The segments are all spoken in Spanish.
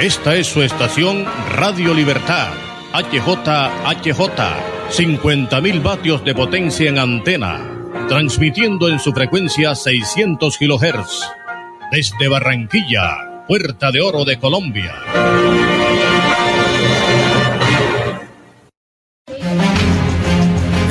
Esta es su estación Radio Libertad, HJHJ, 50.000 vatios de potencia en antena, transmitiendo en su frecuencia 600 kHz. Desde Barranquilla, Puerta de Oro de Colombia.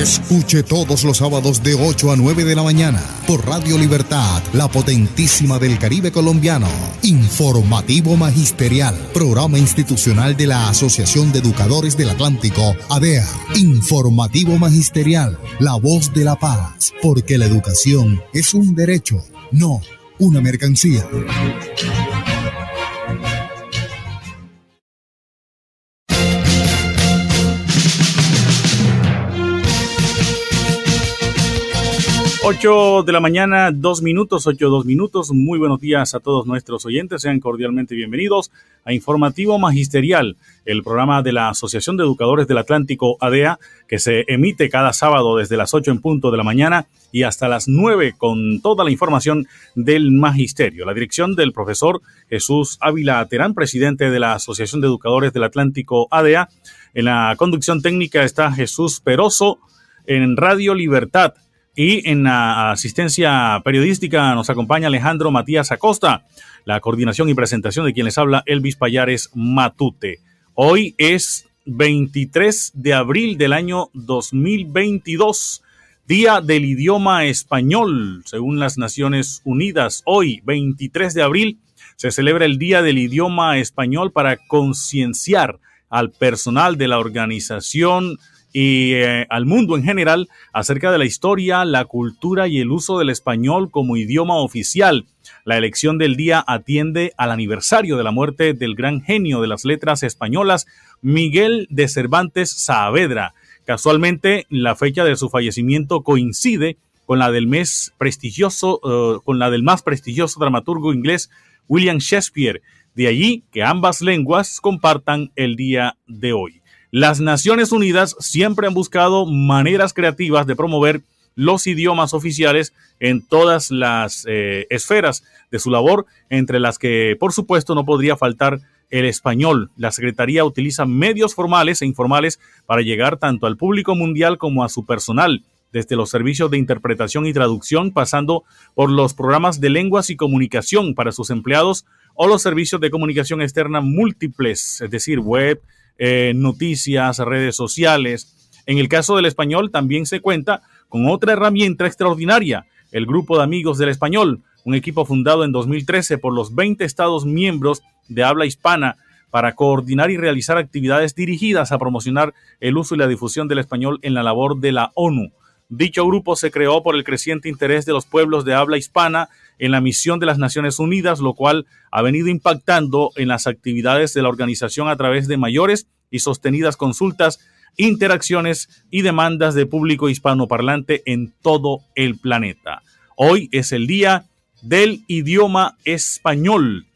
Escuche todos los sábados de 8 a 9 de la mañana por Radio Libertad, la potentísima del Caribe colombiano. Informativo Magisterial, programa institucional de la Asociación de Educadores del Atlántico, ADEA. Informativo Magisterial, la voz de la paz, porque la educación es un derecho, no una mercancía. 8 de la mañana, dos minutos, 8, dos minutos. Muy buenos días a todos nuestros oyentes. Sean cordialmente bienvenidos a Informativo Magisterial, el programa de la Asociación de Educadores del Atlántico ADEA, que se emite cada sábado desde las 8 en punto de la mañana y hasta las 9 con toda la información del Magisterio. La dirección del profesor Jesús Ávila Terán, presidente de la Asociación de Educadores del Atlántico ADEA. En la conducción técnica está Jesús Peroso en Radio Libertad y en la asistencia periodística nos acompaña Alejandro Matías Acosta, la coordinación y presentación de quien les habla Elvis Payares Matute. Hoy es 23 de abril del año 2022, Día del Idioma Español, según las Naciones Unidas. Hoy, 23 de abril, se celebra el Día del Idioma Español para concienciar al personal de la organización y eh, al mundo en general acerca de la historia, la cultura y el uso del español como idioma oficial. La elección del día atiende al aniversario de la muerte del gran genio de las letras españolas, Miguel de Cervantes Saavedra. Casualmente, la fecha de su fallecimiento coincide con la del mes prestigioso, eh, con la del más prestigioso dramaturgo inglés William Shakespeare. De allí que ambas lenguas compartan el día de hoy. Las Naciones Unidas siempre han buscado maneras creativas de promover los idiomas oficiales en todas las eh, esferas de su labor, entre las que por supuesto no podría faltar el español. La Secretaría utiliza medios formales e informales para llegar tanto al público mundial como a su personal, desde los servicios de interpretación y traducción, pasando por los programas de lenguas y comunicación para sus empleados o los servicios de comunicación externa múltiples, es decir, web, eh, noticias, redes sociales. En el caso del español también se cuenta con otra herramienta extraordinaria, el Grupo de Amigos del Español, un equipo fundado en 2013 por los 20 estados miembros de habla hispana para coordinar y realizar actividades dirigidas a promocionar el uso y la difusión del español en la labor de la ONU. Dicho grupo se creó por el creciente interés de los pueblos de habla hispana en la misión de las Naciones Unidas, lo cual ha venido impactando en las actividades de la organización a través de mayores y sostenidas consultas, interacciones y demandas de público hispanoparlante en todo el planeta. Hoy es el día del idioma español.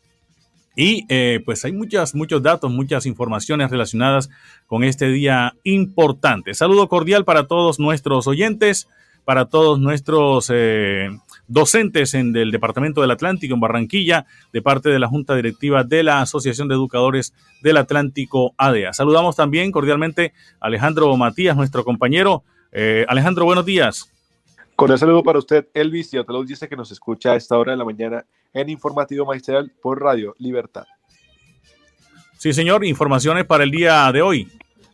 Y eh, pues hay muchas, muchos datos, muchas informaciones relacionadas con este día importante. Saludo cordial para todos nuestros oyentes, para todos nuestros eh, docentes en el Departamento del Atlántico en Barranquilla, de parte de la Junta Directiva de la Asociación de Educadores del Atlántico ADEA. Saludamos también cordialmente a Alejandro Matías, nuestro compañero. Eh, Alejandro, buenos días. Con el saludo para usted, Elvis, y a todos dice que nos escucha a esta hora de la mañana en Informativo Magistral por Radio Libertad. Sí, señor, informaciones para el día de hoy.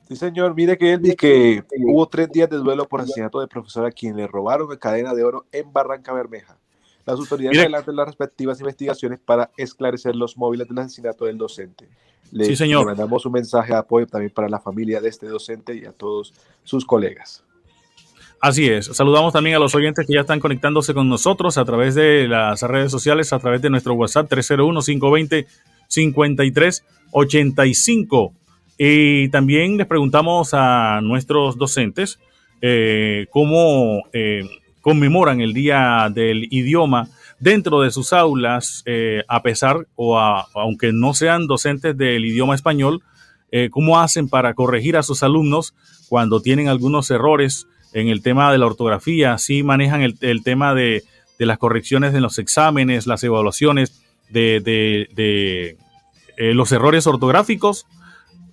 Sí, señor, mire que Elvis, que hubo tres días de duelo por asesinato de profesor a quien le robaron la cadena de oro en Barranca Bermeja. Las autoridades adelantan las respectivas investigaciones para esclarecer los móviles del asesinato del docente. Le, sí, señor. le mandamos un mensaje de apoyo también para la familia de este docente y a todos sus colegas. Así es. Saludamos también a los oyentes que ya están conectándose con nosotros a través de las redes sociales, a través de nuestro WhatsApp 301-520-5385. Y también les preguntamos a nuestros docentes eh, cómo eh, conmemoran el Día del Idioma dentro de sus aulas, eh, a pesar o aunque no sean docentes del idioma español, cómo hacen para corregir a sus alumnos cuando tienen algunos errores en el tema de la ortografía, sí manejan el, tema de, las correcciones en los exámenes, las evaluaciones de, eh, los errores ortográficos,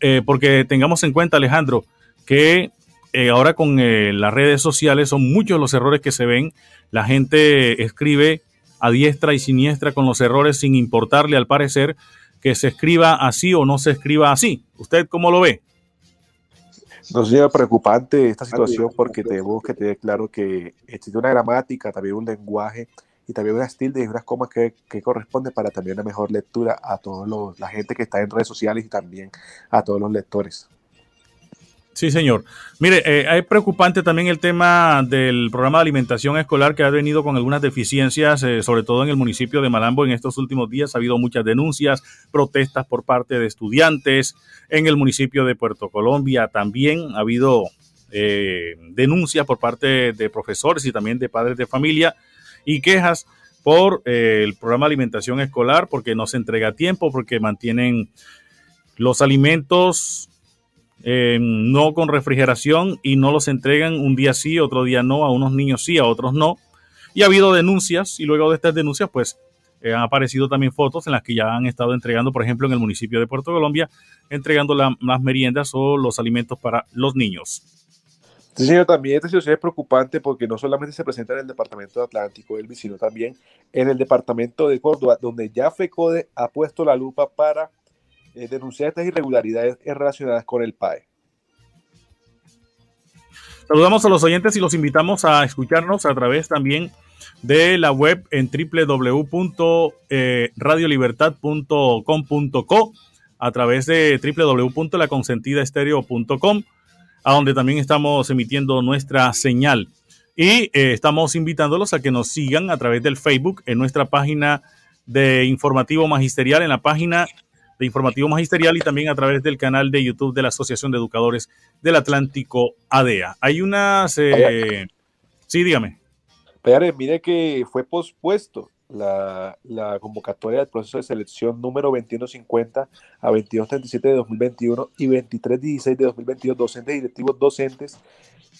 eh, porque tengamos en cuenta, Alejandro, que ahora con las redes sociales son muchos los errores que se ven. La gente escribe a diestra y siniestra con los errores sin importarle al parecer que se escriba así o no se escriba así. ¿Usted cómo lo ve? Nos lleva preocupante esta situación porque tenemos que tener claro que existe una gramática, también un lenguaje y también unas tildes y unas comas que, que corresponden para también una mejor lectura a toda la gente que está en redes sociales y también a todos los lectores. Sí, señor. Mire, eh, es preocupante también el tema del programa de alimentación escolar que ha venido con algunas deficiencias, eh, sobre todo en el municipio de Malambo en estos últimos días. Ha habido muchas denuncias, protestas por parte de estudiantes. En el municipio de Puerto Colombia también ha habido eh, denuncias por parte de profesores y también de padres de familia y quejas por el programa de alimentación escolar porque no se entrega a tiempo, porque mantienen los alimentos eh, no con refrigeración y no los entregan un día sí, otro día no, a unos niños sí, a otros no. Y ha habido denuncias y luego de estas denuncias pues eh, han aparecido también fotos en las que ya han estado entregando, por ejemplo, en el municipio de Puerto Colombia, entregando las meriendas o los alimentos para los niños. Sí, señor, también esta situación es preocupante porque no solamente se presenta en el departamento de Atlántico, sino también en el departamento de Córdoba, donde ya FECODE ha puesto la lupa para eh, denunciar estas irregularidades relacionadas con el PAE. Saludamos a los oyentes y los invitamos a escucharnos a través también de la web en www.radiolibertad.com.co, a través de www.laconsentidaestereo.com, a donde también estamos emitiendo nuestra señal. Y eh, estamos invitándolos a que nos sigan a través del Facebook en nuestra página de informativo magisterial, en la página de Informativo Magisterial y también a través del canal de YouTube de la Asociación de Educadores del Atlántico ADEA. Hay unas... Eh, sí, dígame. Pérez, mire que fue pospuesto la, la, convocatoria del proceso de selección número 2150 a 2237 de 2021 y 2316 de 2022, docentes y directivos docentes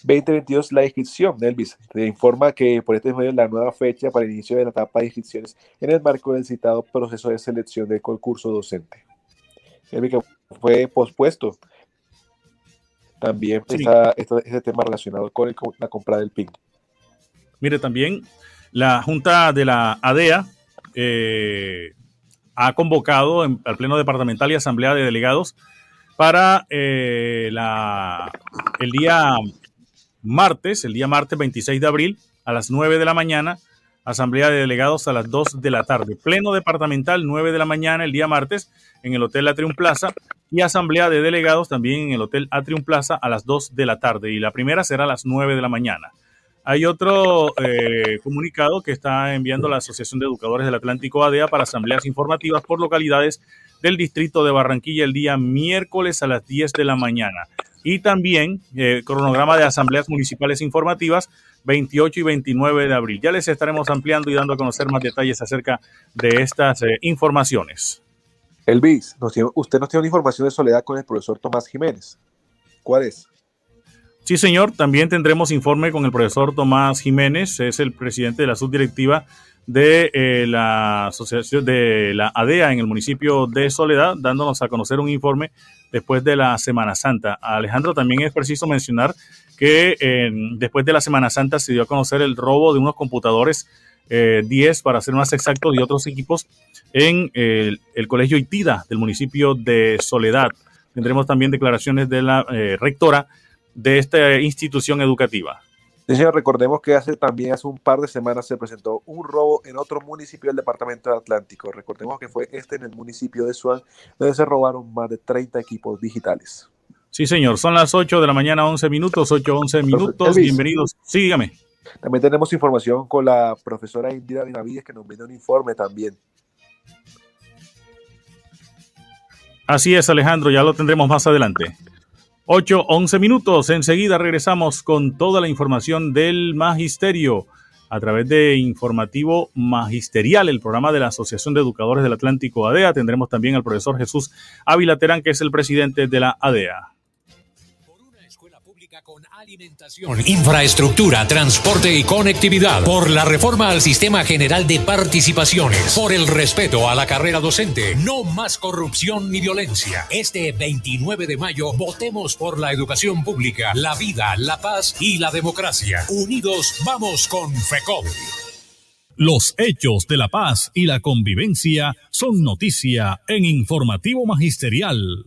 2022 la inscripción, Elvis. Se informa que por este medio la nueva fecha para el inicio de la etapa de inscripciones en el marco del citado proceso de selección del concurso docente que fue pospuesto. También está, ese tema relacionado con, la compra del PIN. Mire, también la Junta de la ADEA eh, ha convocado al Pleno Departamental y Asamblea de Delegados para eh, la, el día martes, el día martes 26 de abril, a las 9 de la mañana, Asamblea de Delegados a las 2 de la tarde. Pleno departamental, 9 de la mañana el día martes en el Hotel Atrium Plaza y Asamblea de Delegados también en el Hotel Atrium Plaza a las 2 de la tarde. Y la primera será a las 9 de la mañana. Hay otro eh, comunicado que está enviando la Asociación de Educadores del Atlántico ADEA para asambleas informativas por localidades del distrito de Barranquilla el día miércoles a las 10 de la mañana. Y también eh, cronograma de asambleas municipales informativas 28 y 29 de abril. Ya les estaremos ampliando y dando a conocer más detalles acerca de estas eh, informaciones. Elvis, usted nos tiene una información de soledad con el profesor Tomás Jiménez. ¿Cuál es? Sí, señor. También tendremos informe con el profesor Tomás Jiménez, es el presidente de la subdirectiva de eh, la asociación de la ADEA en el municipio de Soledad, dándonos a conocer un informe después de la Semana Santa. Alejandro, también es preciso mencionar que eh, después de la Semana Santa se dio a conocer el robo de unos computadores 10, eh, para ser más exactos, y otros equipos en el, Colegio Itida del municipio de Soledad. Tendremos también declaraciones de la rectora de esta institución educativa. Sí, señor, recordemos que hace también hace un par de semanas se presentó un robo en otro municipio del departamento de Atlántico. Recordemos que fue este en el municipio de Suan, donde se robaron más de 30 equipos digitales. Sí, señor, son las 8 de la mañana, 11 minutos, 8, 11 minutos. Bienvenidos. Sígame. También tenemos información con la profesora Indira Benavides que nos viene un informe también. Así es, Alejandro, ya lo tendremos más adelante. 8, 11 minutos. Enseguida regresamos con toda la información del magisterio a través de Informativo Magisterial, el programa de la Asociación de Educadores del Atlántico ADEA. Tendremos también al profesor Jesús Ávila Terán, que es el presidente de la ADEA con alimentación, infraestructura, transporte y conectividad, por la reforma al sistema general de participaciones, por el respeto a la carrera docente, no más corrupción ni violencia. Este 29 de mayo votemos por la educación pública, la vida, la paz y la democracia. Unidos vamos con FECOL. Los hechos de la paz y la convivencia son noticia en Informativo Magisterial.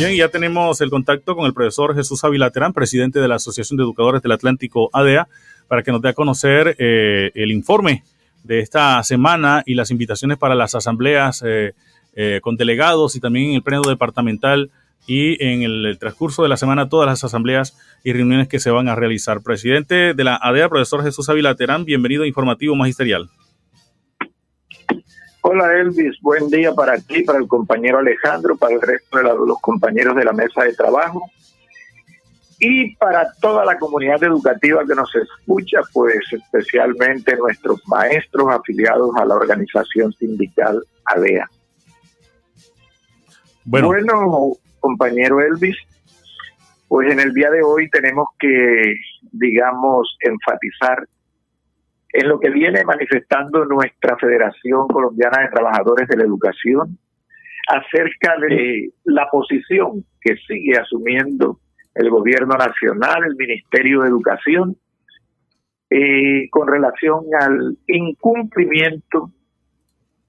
Bien, ya tenemos el contacto con el profesor Jesús Ávila Terán, presidente de la Asociación de Educadores del Atlántico ADEA, para que nos dé a conocer eh, el informe de esta semana y las invitaciones para las asambleas eh, eh, con delegados y también en el pleno departamental y en el, transcurso de la semana todas las asambleas y reuniones que se van a realizar. Presidente de la ADEA, profesor Jesús Ávila Terán, bienvenido a Informativo Magisterial. Hola Elvis, buen día para ti, para el compañero Alejandro, para el resto de los compañeros de la mesa de trabajo. Y para toda la comunidad educativa que nos escucha, pues especialmente nuestros maestros afiliados a la organización sindical ADEA. Bueno, bueno compañero Elvis, pues en el día de hoy tenemos que, digamos, enfatizar en lo que viene manifestando nuestra Federación Colombiana de Trabajadores de la Educación acerca de la posición que sigue asumiendo el gobierno nacional, el Ministerio de Educación, eh, con relación al incumplimiento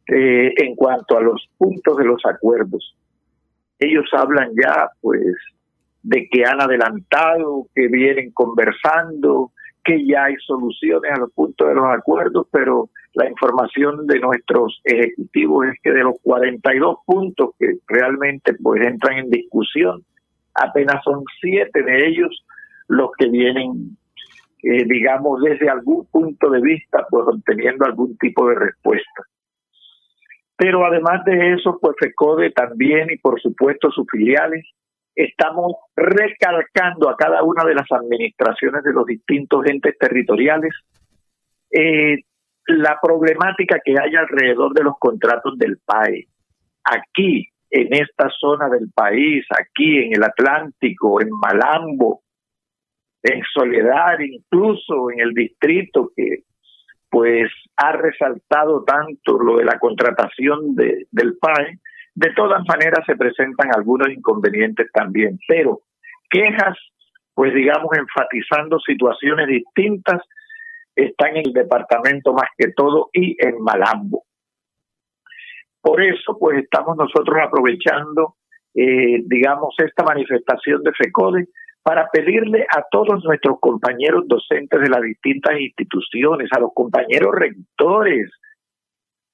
eh, en cuanto a los puntos de los acuerdos. Ellos hablan ya, pues, de que han adelantado, que vienen conversando, que ya hay soluciones a los puntos de los acuerdos, pero la información de nuestros ejecutivos es que de los 42 puntos que realmente pues entran en discusión, apenas son siete de ellos los que vienen, eh, digamos, desde algún punto de vista, pues obteniendo algún tipo de respuesta. Pero además de eso, pues FECODE también y por supuesto sus filiales estamos recalcando a cada una de las administraciones de los distintos entes territoriales eh, la problemática que hay alrededor de los contratos del PAE. Aquí, en esta zona del país, aquí en el Atlántico, en Malambo, en Soledad, incluso en el distrito que pues ha resaltado tanto lo de la contratación de, del PAE, de todas maneras se presentan algunos inconvenientes también, pero quejas, pues digamos, enfatizando situaciones distintas, están en el departamento más que todo y en Malambo. Por eso, pues estamos nosotros aprovechando, eh, digamos, esta manifestación de FECODE para pedirle a todos nuestros compañeros docentes de las distintas instituciones, a los compañeros rectores,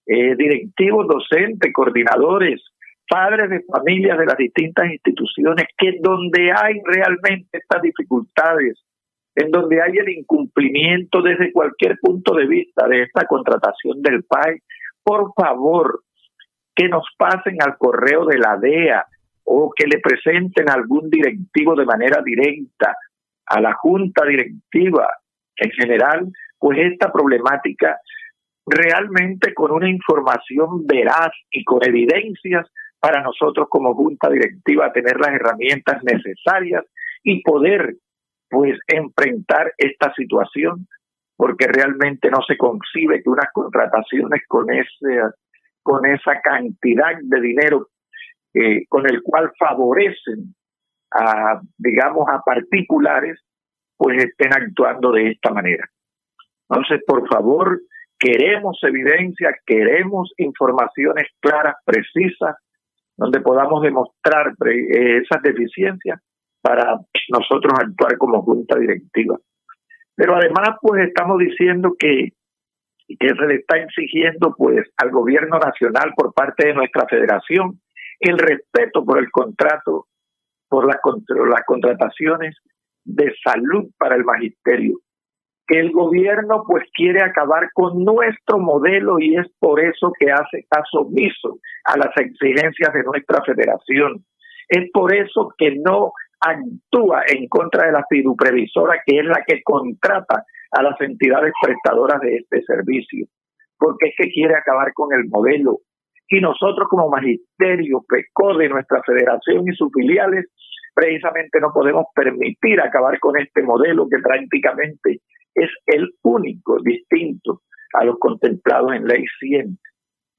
eh, directivos docentes, coordinadores, padres de familias de las distintas instituciones, que donde hay realmente estas dificultades, en donde hay el incumplimiento desde cualquier punto de vista de esta contratación del PAI, por favor, que nos pasen al correo de la DEA o que le presenten algún directivo de manera directa a la junta directiva. En general, pues esta problemática realmente con una información veraz y con evidencias para nosotros como junta directiva tener las herramientas necesarias y poder pues enfrentar esta situación porque realmente no se concibe que unas contrataciones con ese con esa cantidad de dinero eh, con el cual favorecen a digamos a particulares pues estén actuando de esta manera. Entonces por favor queremos evidencia queremos informaciones claras precisas donde podamos demostrar eh, esas deficiencias para nosotros actuar como junta directiva. Pero además, pues estamos diciendo que, que se le está exigiendo pues al gobierno nacional por parte de nuestra federación el respeto por el contrato, por las, las contrataciones de salud para el magisterio que el gobierno pues quiere acabar con nuestro modelo y es por eso que hace caso omiso a las exigencias de nuestra federación. Es por eso que no actúa en contra de la fiduprevisora que es la que contrata a las entidades prestadoras de este servicio, porque es que quiere acabar con el modelo, y nosotros como magisterio PECO de nuestra federación y sus filiales, precisamente no podemos permitir acabar con este modelo que prácticamente es el único distinto a los contemplados en ley 100.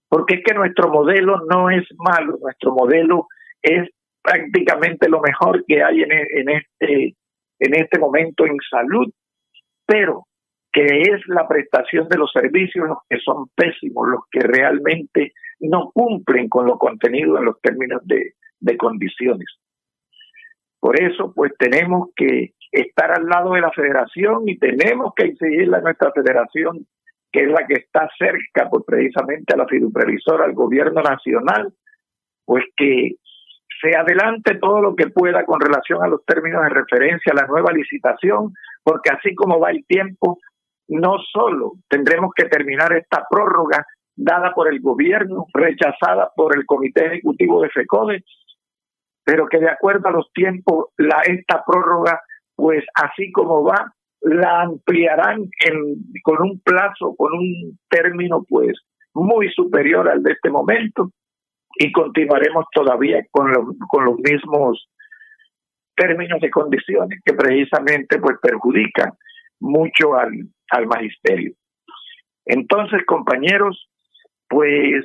Porque es que nuestro modelo no es malo, nuestro modelo es prácticamente lo mejor que hay en, en, este, en este momento en salud, pero que es la prestación de los servicios los que son pésimos, los que realmente no cumplen con lo contenido en los términos de, de condiciones. Por eso, pues tenemos que estar al lado de la federación y tenemos que exigirle a nuestra federación, que es la que está cerca, pues precisamente a la fiduprevisora, al gobierno nacional, pues que se adelante todo lo que pueda con relación a los términos de referencia a la nueva licitación, porque así como va el tiempo, no solo tendremos que terminar esta prórroga dada por el gobierno, rechazada por el Comité Ejecutivo de FECODE, pero que de acuerdo a los tiempos, la, esta prórroga, pues así como va, la ampliarán con un plazo, con un término, pues muy superior al de este momento, y continuaremos todavía con, con los mismos términos y condiciones que precisamente pues perjudican mucho al, al magisterio. Entonces, compañeros, pues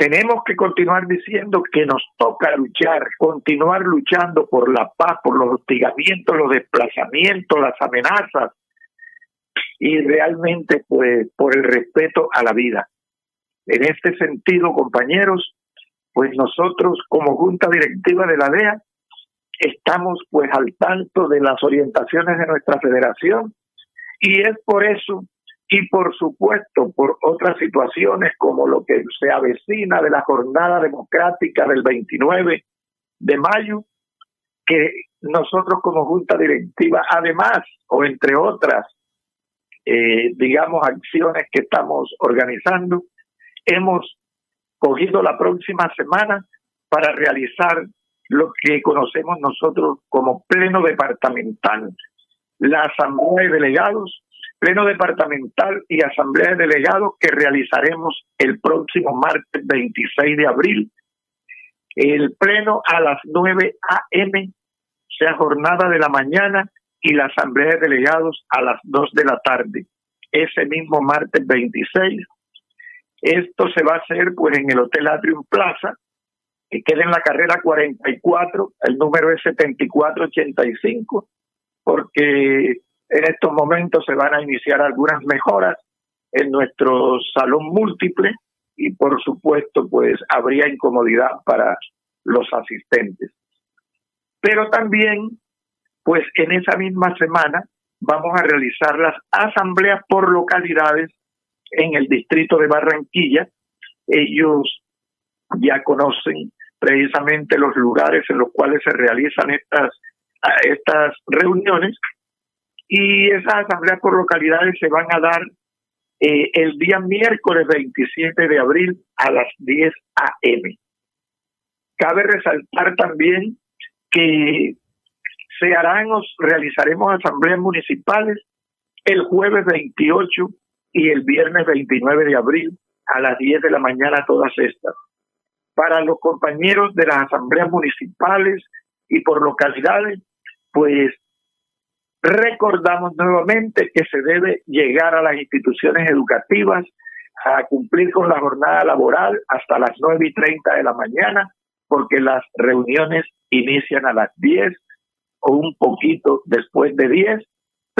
tenemos que continuar diciendo que nos toca luchar, continuar luchando por la paz, por los hostigamientos, los desplazamientos, las amenazas y realmente pues por el respeto a la vida. En este sentido, compañeros, pues nosotros como Junta Directiva de la DEA estamos pues al tanto de las orientaciones de nuestra federación y es por eso y por supuesto por otras situaciones como lo que se avecina de la jornada democrática del 29 de mayo, que nosotros como Junta Directiva, además o entre otras, eh, digamos, acciones que estamos organizando, hemos cogido la próxima semana para realizar lo que conocemos nosotros como pleno departamental, la asamblea de delegados, pleno departamental y asamblea de delegados que realizaremos el próximo martes 26 de abril. El pleno a las 9 a.m., sea jornada de la mañana, y la asamblea de delegados a las 2 de la tarde. Ese mismo martes 26 esto se va a hacer pues en el Hotel Atrium Plaza, que queda en la carrera 44, el número es 7485, porque en estos momentos se van a iniciar algunas mejoras en nuestro salón múltiple y por supuesto pues habría incomodidad para los asistentes. Pero también pues en esa misma semana vamos a realizar las asambleas por localidades en el distrito de Barranquilla. Ellos ya conocen precisamente los lugares en los cuales se realizan estas, estas reuniones y esas asambleas por localidades se van a dar eh, el día miércoles 27 de abril a las 10 a.m. Cabe resaltar también que se harán o realizaremos asambleas municipales el jueves 28 y el viernes 29 de abril a las 10 de la mañana todas estas. Para los compañeros de las asambleas municipales y por localidades, pues recordamos nuevamente que se debe llegar a las instituciones educativas a cumplir con la jornada laboral hasta las 9 y 30 de la mañana, porque las reuniones inician a las 10 o un poquito después de 10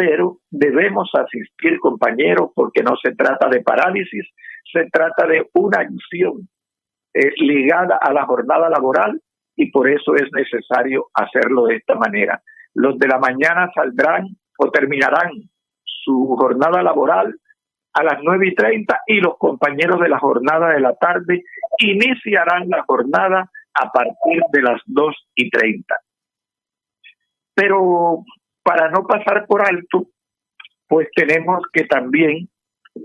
pero debemos asistir, compañeros, porque no se trata de parálisis, se trata de una acción eh, ligada a la jornada laboral y por eso es necesario hacerlo de esta manera. Los de la mañana saldrán o terminarán su jornada laboral a las nueve y treinta y los compañeros de la jornada de la tarde iniciarán la jornada a partir de las dos y treinta. Pero para no pasar por alto, pues tenemos que también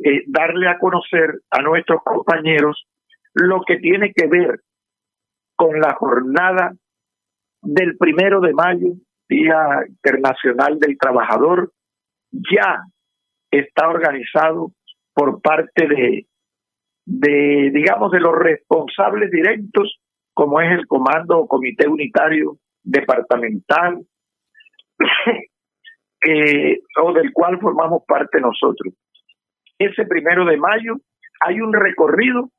eh, darle a conocer a nuestros compañeros lo que tiene que ver con la jornada del primero de mayo, Día Internacional del Trabajador, ya está organizado por parte de de, digamos, de los responsables directos, como es el Comando o Comité Unitario Departamental, o del cual formamos parte nosotros. Ese primero de mayo hay un recorrido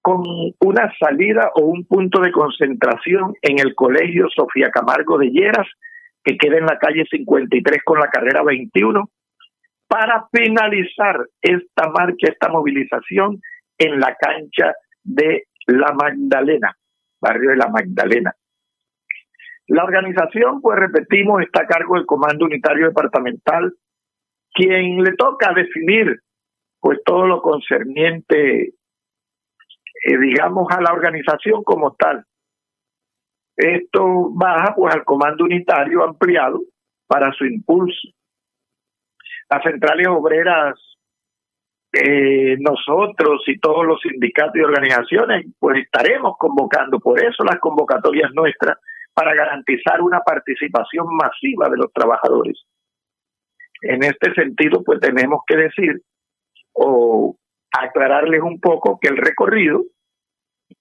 con una salida o un punto de concentración en el Colegio Sofía Camargo de Lleras, que queda en la calle 53 con la carrera 21, para finalizar esta marcha, esta movilización en la cancha de La Magdalena, barrio de La Magdalena. La organización, pues repetimos, está a cargo del Comando Unitario Departamental, quien le toca definir pues todo lo concerniente, eh, digamos, a la organización como tal. Esto baja pues al Comando Unitario ampliado para su impulso. Las centrales obreras eh, nosotros y todos los sindicatos y organizaciones, pues estaremos convocando, por eso las convocatorias nuestras, para garantizar una participación masiva de los trabajadores. En este sentido, pues tenemos que decir o aclararles un poco que el recorrido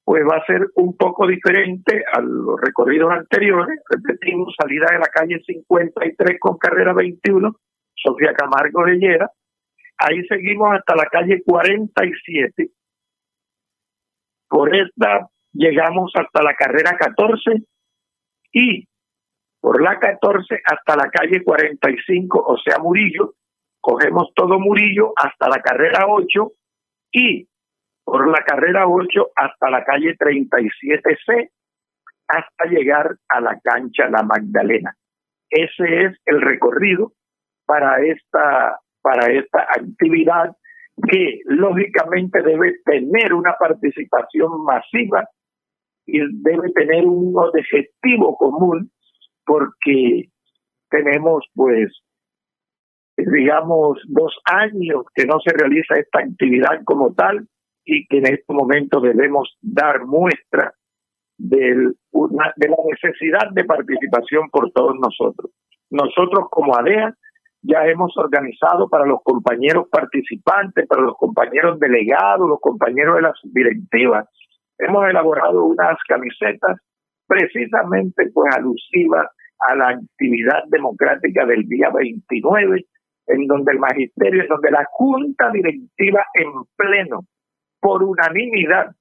pues va a ser un poco diferente a los recorridos anteriores. Repetimos, salida de la calle 53 con carrera 21, Sofía Camargo de Llera, Ahí seguimos hasta la calle 47. Por esta llegamos hasta la carrera 14 y por la 14 hasta la calle 45, o sea, Murillo. Cogemos todo Murillo hasta la carrera 8 y por la carrera 8 hasta la calle 37C hasta llegar a la cancha La Magdalena. Ese es el recorrido para esta para esta actividad que lógicamente debe tener una participación masiva y debe tener un objetivo común porque tenemos pues digamos dos años que no se realiza esta actividad como tal y que en este momento debemos dar muestra de, una, de la necesidad de participación por todos nosotros. Nosotros como ADEA ya hemos organizado para los compañeros participantes, para los compañeros delegados, los compañeros de las directivas, hemos elaborado unas camisetas precisamente pues alusivas a la actividad democrática del día 29, en donde el magisterio, en donde la junta directiva en pleno, por unanimidad,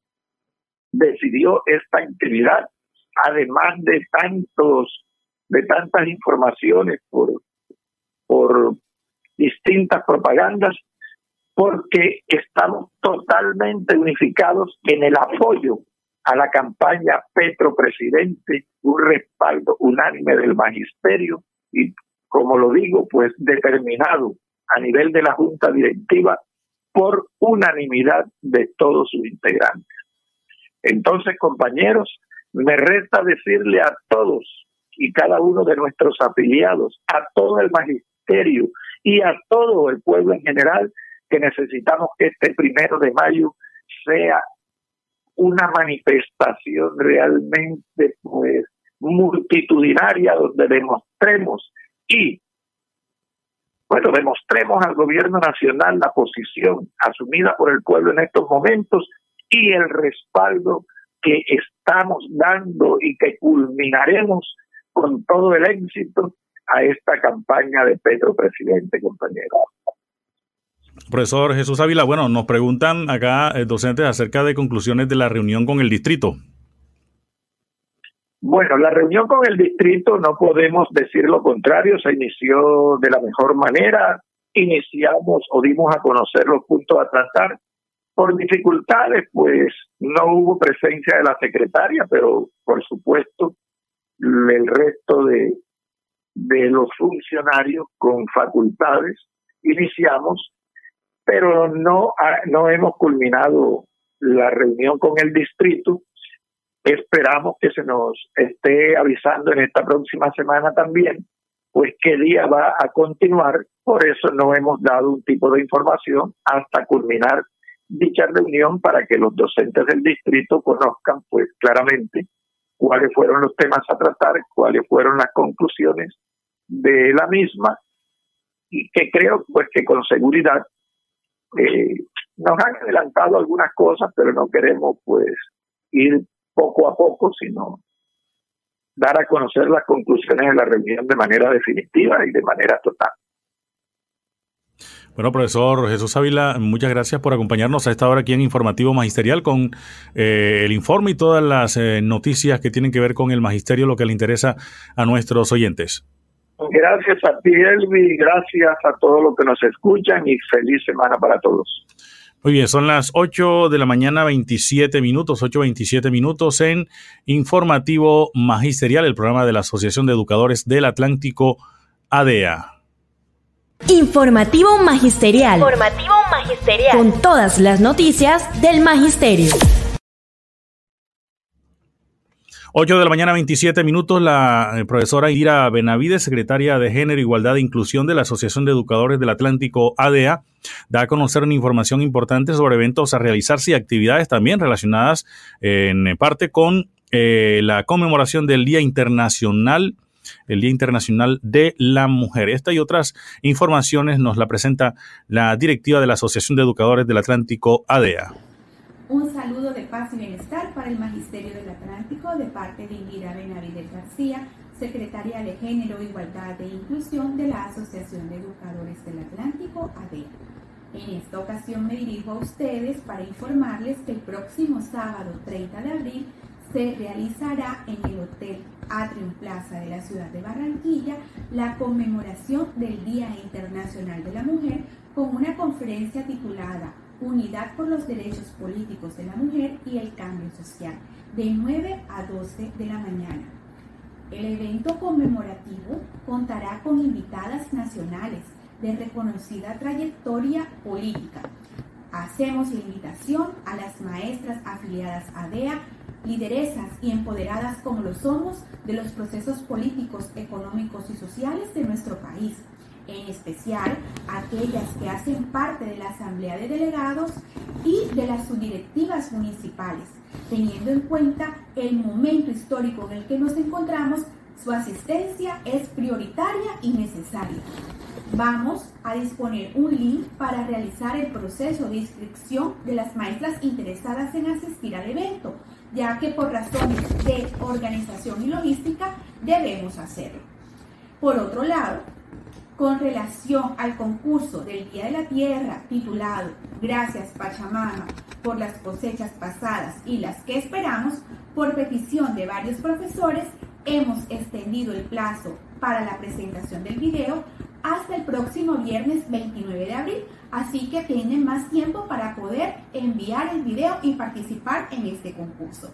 decidió esta actividad, además de tantos, de tantas informaciones por por distintas propagandas, porque estamos totalmente unificados en el apoyo a la campaña Petro Presidente, un respaldo unánime del magisterio y, como lo digo, pues determinado a nivel de la Junta Directiva por unanimidad de todos sus integrantes. Entonces, compañeros, me resta decirle a todos y cada uno de nuestros afiliados, a todo el magisterio, y a todo el pueblo en general que necesitamos que este primero de mayo sea una manifestación realmente pues multitudinaria donde demostremos y bueno, demostremos al gobierno nacional la posición asumida por el pueblo en estos momentos y el respaldo que estamos dando y que culminaremos con todo el éxito a esta campaña de Petro Presidente, compañero. Profesor Jesús Ávila, bueno, nos preguntan acá eh, docentes acerca de conclusiones de la reunión con el distrito. Bueno, la reunión con el distrito no podemos decir lo contrario, se inició de la mejor manera, iniciamos o dimos a conocer los puntos a tratar. Por dificultades, pues no hubo presencia de la secretaria, pero por supuesto el resto de, de los funcionarios con facultades. Iniciamos, pero no, no hemos culminado la reunión con el distrito. Esperamos que se nos esté avisando en esta próxima semana también, pues qué día va a continuar. Por eso no hemos dado un tipo de información hasta culminar dicha reunión para que los docentes del distrito conozcan pues claramente cuáles fueron los temas a tratar, cuáles fueron las conclusiones de la misma y que creo pues que con seguridad eh, nos han adelantado algunas cosas, pero no queremos pues ir poco a poco, sino dar a conocer las conclusiones de la reunión de manera definitiva y de manera total. Bueno, profesor Jesús Ávila, muchas gracias por acompañarnos a esta hora aquí en Informativo Magisterial con eh, el informe y todas las eh, noticias que tienen que ver con el magisterio, lo que le interesa a nuestros oyentes. Gracias a ti, Elvi, gracias a todos los que nos escuchan y feliz semana para todos. Muy bien, son las 8 de la mañana, 27 minutos, 8.27 minutos en Informativo Magisterial, el programa de la Asociación de Educadores del Atlántico, ADEA. Informativo Magisterial. Informativo Magisterial. Con todas las noticias del Magisterio. 8 de la mañana, 27 minutos, la eh, profesora Ira Benavides, secretaria de Género, Igualdad e Inclusión de la Asociación de Educadores del Atlántico ADEA, da a conocer una información importante sobre eventos a realizarse y actividades también relacionadas en parte con eh, la conmemoración del Día Internacional el Día Internacional de la Mujer. Esta y otras informaciones nos la presenta la directiva de la Asociación de Educadores del Atlántico, ADEA. Un saludo de paz y bienestar para el Magisterio del Atlántico de parte de Indira Benavides García, secretaria de Género, Igualdad e Inclusión de la Asociación de Educadores del Atlántico, ADEA. En esta ocasión me dirijo a ustedes para informarles que el próximo sábado 30 de abril se realizará en el Hotel Atrium Plaza de la ciudad de Barranquilla la conmemoración del Día Internacional de la Mujer con una conferencia titulada Unidad por los Derechos Políticos de la Mujer y el Cambio Social, de 9 a 12 de la mañana. El evento conmemorativo contará con invitadas nacionales de reconocida trayectoria política. Hacemos la invitación a las maestras afiliadas a DEA, lideresas y empoderadas como lo somos de los procesos políticos, económicos y sociales de nuestro país en especial aquellas que hacen parte de la Asamblea de Delegados y de las subdirectivas municipales, teniendo en cuenta el momento histórico en el que nos encontramos, su asistencia es prioritaria y necesaria. Vamos a disponer un link para realizar el proceso de inscripción de las maestras interesadas en asistir al evento, ya que por razones de organización y logística debemos hacerlo. Por otro lado, con relación al concurso del Día de la Tierra titulado Gracias Pachamama por las cosechas pasadas y las que esperamos, por petición de varios profesores, hemos extendido el plazo para la presentación del video hasta el próximo viernes 29 de abril, así que tienen más tiempo para poder enviar el video y participar en este concurso.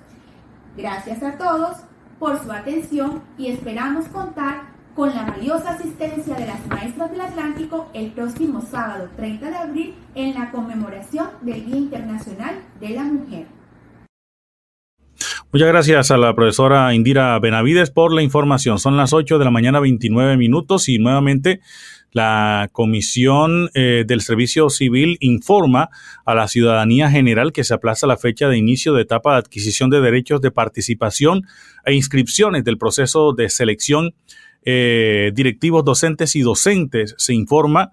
Gracias a todos por su atención y esperamos contar con la valiosa asistencia de las maestras del Atlántico el próximo sábado 30 de abril en la conmemoración del Día Internacional de la Mujer. Muchas gracias a la profesora Indira Benavides por la información. Son las 8 de la mañana 29 minutos y nuevamente la Comisión eh, del Servicio Civil informa a la ciudadanía general que se aplaza la fecha de inicio de etapa de adquisición de derechos de participación e inscripciones del proceso de selección eh, directivos docentes y docentes. Se informa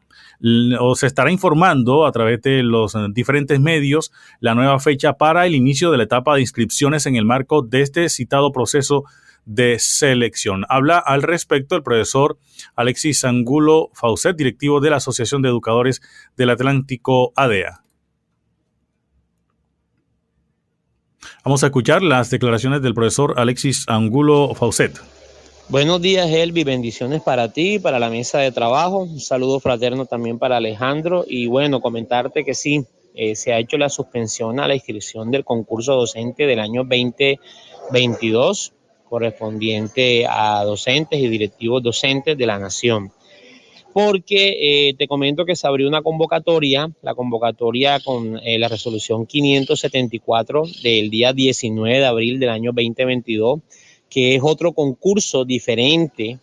o se estará informando a través de los diferentes medios la nueva fecha para el inicio de la etapa de inscripciones en el marco de este citado proceso de selección. Habla al respecto el profesor Alexis Angulo Faucet, directivo de la Asociación de Educadores del Atlántico ADEA. Vamos a escuchar las declaraciones del profesor Alexis Angulo Faucet. Buenos días, Elvi. Bendiciones para ti, para la mesa de trabajo. Un saludo fraterno también para Alejandro. Y bueno, comentarte que sí, eh, se ha hecho la suspensión a la inscripción del concurso docente del año 2022, correspondiente a docentes y directivos docentes de la Nación. Porque eh, te comento que se abrió una convocatoria, la convocatoria con eh, la resolución 574 del día 19 de abril del año 2022 que es otro concurso diferente.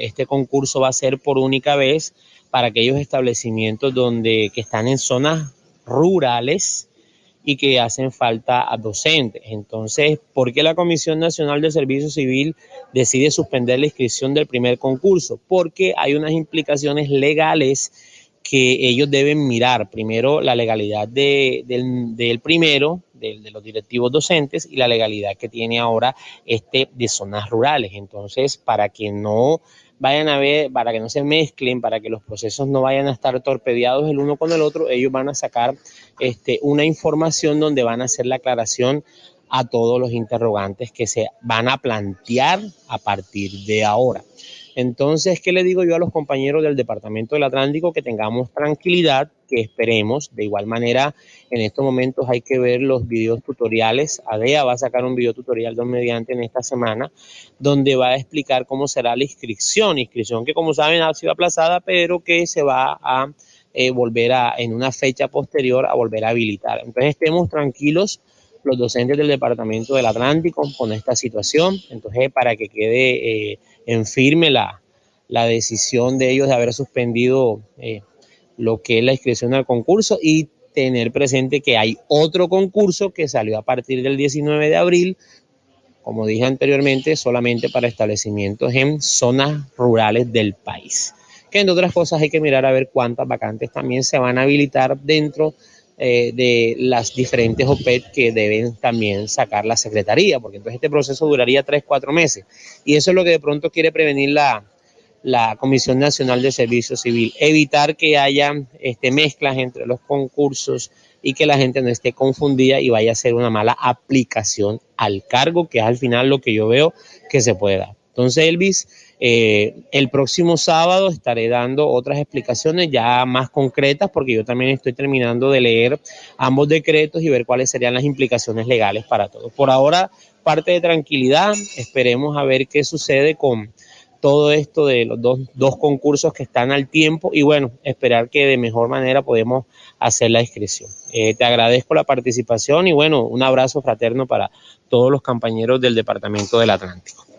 Este concurso va a ser por única vez para aquellos establecimientos donde que están en zonas rurales y que hacen falta a docentes. Entonces, ¿por qué la Comisión Nacional de Servicio Civil decide suspender la inscripción del primer concurso? Porque hay unas implicaciones legales que ellos deben mirar primero la legalidad de, del, primero, de, de, los directivos docentes, y la legalidad que tiene ahora este de zonas rurales. Entonces, para que no vayan a ver, para que no se mezclen, para que los procesos no vayan a estar torpedeados el uno con el otro, ellos van a sacar este, una información donde van a hacer la aclaración a todos los interrogantes que se van a plantear a partir de ahora. Entonces, ¿qué le digo yo a los compañeros del Departamento del Atlántico? Que tengamos tranquilidad, que esperemos. De igual manera, en estos momentos hay que ver los videos tutoriales. ADEA va a sacar un video tutorial de mediante en esta semana, donde va a explicar cómo será la inscripción. Inscripción que, como saben, ha sido aplazada, pero que se va a eh, volver a, en una fecha posterior, a volver a habilitar. Entonces, estemos tranquilos los docentes del Departamento del Atlántico con esta situación. Entonces, para que quede... Eh, en firme la, decisión de ellos de haber suspendido eh, lo que es la inscripción al concurso y tener presente que hay otro concurso que salió a partir del 19 de abril, como dije anteriormente, solamente para establecimientos en zonas rurales del país. Que entre otras cosas hay que mirar a ver cuántas vacantes también se van a habilitar dentro eh, de las diferentes OPET que deben también sacar la Secretaría, porque entonces este proceso duraría tres, cuatro meses. Y eso es lo que de pronto quiere prevenir la, la Comisión Nacional de Servicio Civil, evitar que haya este, mezclas entre los concursos y que la gente no esté confundida y vaya a hacer una mala aplicación al cargo, que es al final lo que yo veo que se puede dar. Entonces, Elvis, eh, el próximo sábado estaré dando otras explicaciones ya más concretas porque yo también estoy terminando de leer ambos decretos y ver cuáles serían las implicaciones legales para todos. Por ahora, parte de tranquilidad, esperemos a ver qué sucede con todo esto de los dos, concursos que están al tiempo y bueno, esperar que de mejor manera podemos hacer la inscripción. Eh, te agradezco la participación y bueno, un abrazo fraterno para todos los compañeros del Departamento del Atlántico.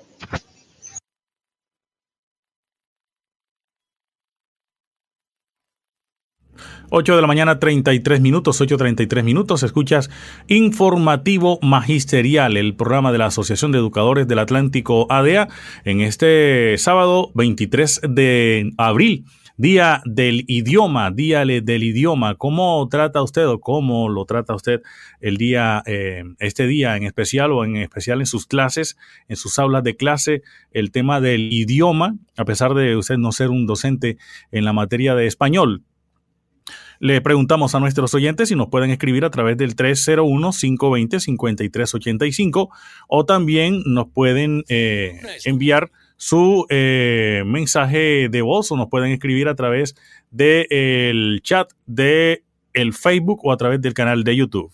8 de la mañana, 33 minutos, 8.33 minutos. Escuchas Informativo Magisterial, el programa de la Asociación de Educadores del Atlántico ADEA, en este sábado 23 de abril. Día del idioma, día del idioma. ¿Cómo trata usted o cómo lo trata usted el día, eh, este día en especial o en especial en sus clases, en sus aulas de clase, el tema del idioma, a pesar de usted no ser un docente en la materia de español? Le preguntamos a nuestros oyentes si nos pueden escribir a través del 301-520-5385 o también nos pueden eh, enviar su eh, mensaje de voz o nos pueden escribir a través del chat de el Facebook o a través del canal de YouTube.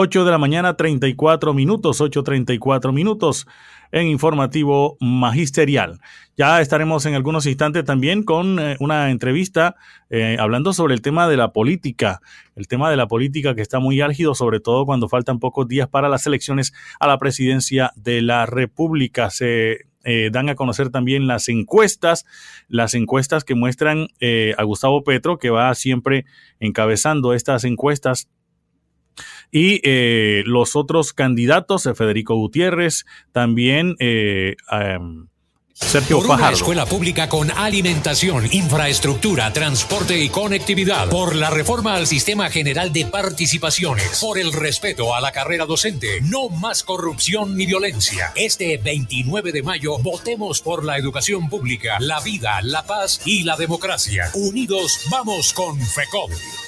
8 de la mañana, 34 minutos, 8.34 minutos en informativo magisterial. Ya estaremos en algunos instantes también con eh, una entrevista eh, hablando sobre el tema de la política, el tema de la política que está muy álgido, sobre todo cuando faltan pocos días para las elecciones a la presidencia de la República. Se eh, dan a conocer también las encuestas, las encuestas que muestran a Gustavo Petro, que va siempre encabezando estas encuestas y eh, los otros candidatos, eh, Federico Gutiérrez, también eh, Sergio por una escuela pública con alimentación, infraestructura, transporte y conectividad. Por la reforma al sistema general de participaciones. Por el respeto a la carrera docente. No más corrupción ni violencia. Este 29 de mayo votemos por la educación pública, la vida, la paz y la democracia. Unidos vamos con FECOB.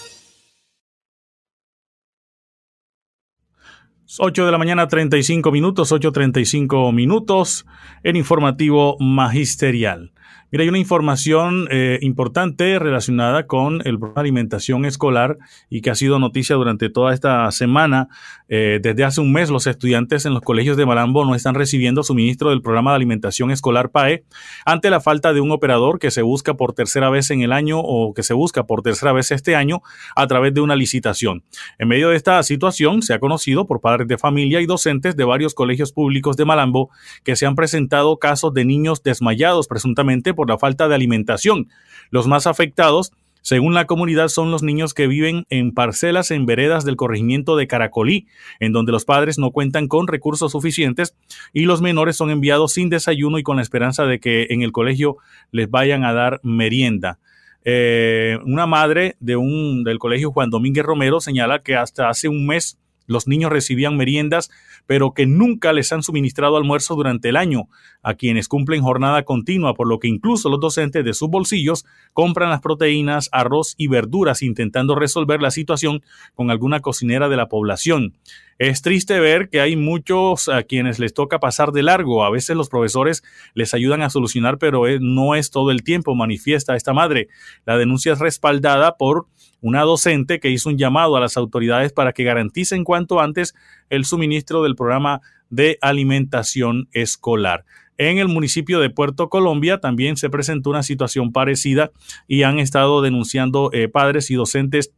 8 de la mañana, 35 minutos, 8.35 minutos en informativo magisterial. Mira, hay una información eh, importante relacionada con el programa de alimentación escolar y que ha sido noticia durante toda esta semana. Eh, desde hace un mes, los estudiantes en los colegios de Malambo no están recibiendo suministro del programa de alimentación escolar PAE ante la falta de un operador que se busca por tercera vez en el año o que se busca por tercera vez este año a través de una licitación. En medio de esta situación, se ha conocido por padres de familia y docentes de varios colegios públicos de Malambo que se han presentado casos de niños desmayados presuntamente por la falta de alimentación. Los más afectados Según la comunidad, son los niños que viven en parcelas en veredas del corregimiento de Caracolí, en donde los padres no cuentan con recursos suficientes y los menores son enviados sin desayuno y con la esperanza de que en el colegio les vayan a dar merienda. Eh, una madre de un, del colegio Juan Domínguez Romero señala que hasta hace un mes los niños recibían meriendas, pero que nunca les han suministrado almuerzo durante el año, a quienes cumplen jornada continua, por lo que incluso los docentes de sus bolsillos compran las proteínas, arroz y verduras, intentando resolver la situación con alguna cocinera de la población. Es triste ver que hay muchos a quienes les toca pasar de largo. A veces los profesores les ayudan a solucionar, pero no es todo el tiempo, manifiesta esta madre. La denuncia es respaldada por una docente que hizo un llamado a las autoridades para que garanticen cuanto antes el suministro del programa de alimentación escolar. En el municipio de Puerto Colombia también se presentó una situación parecida y han estado denunciando eh, padres y docentes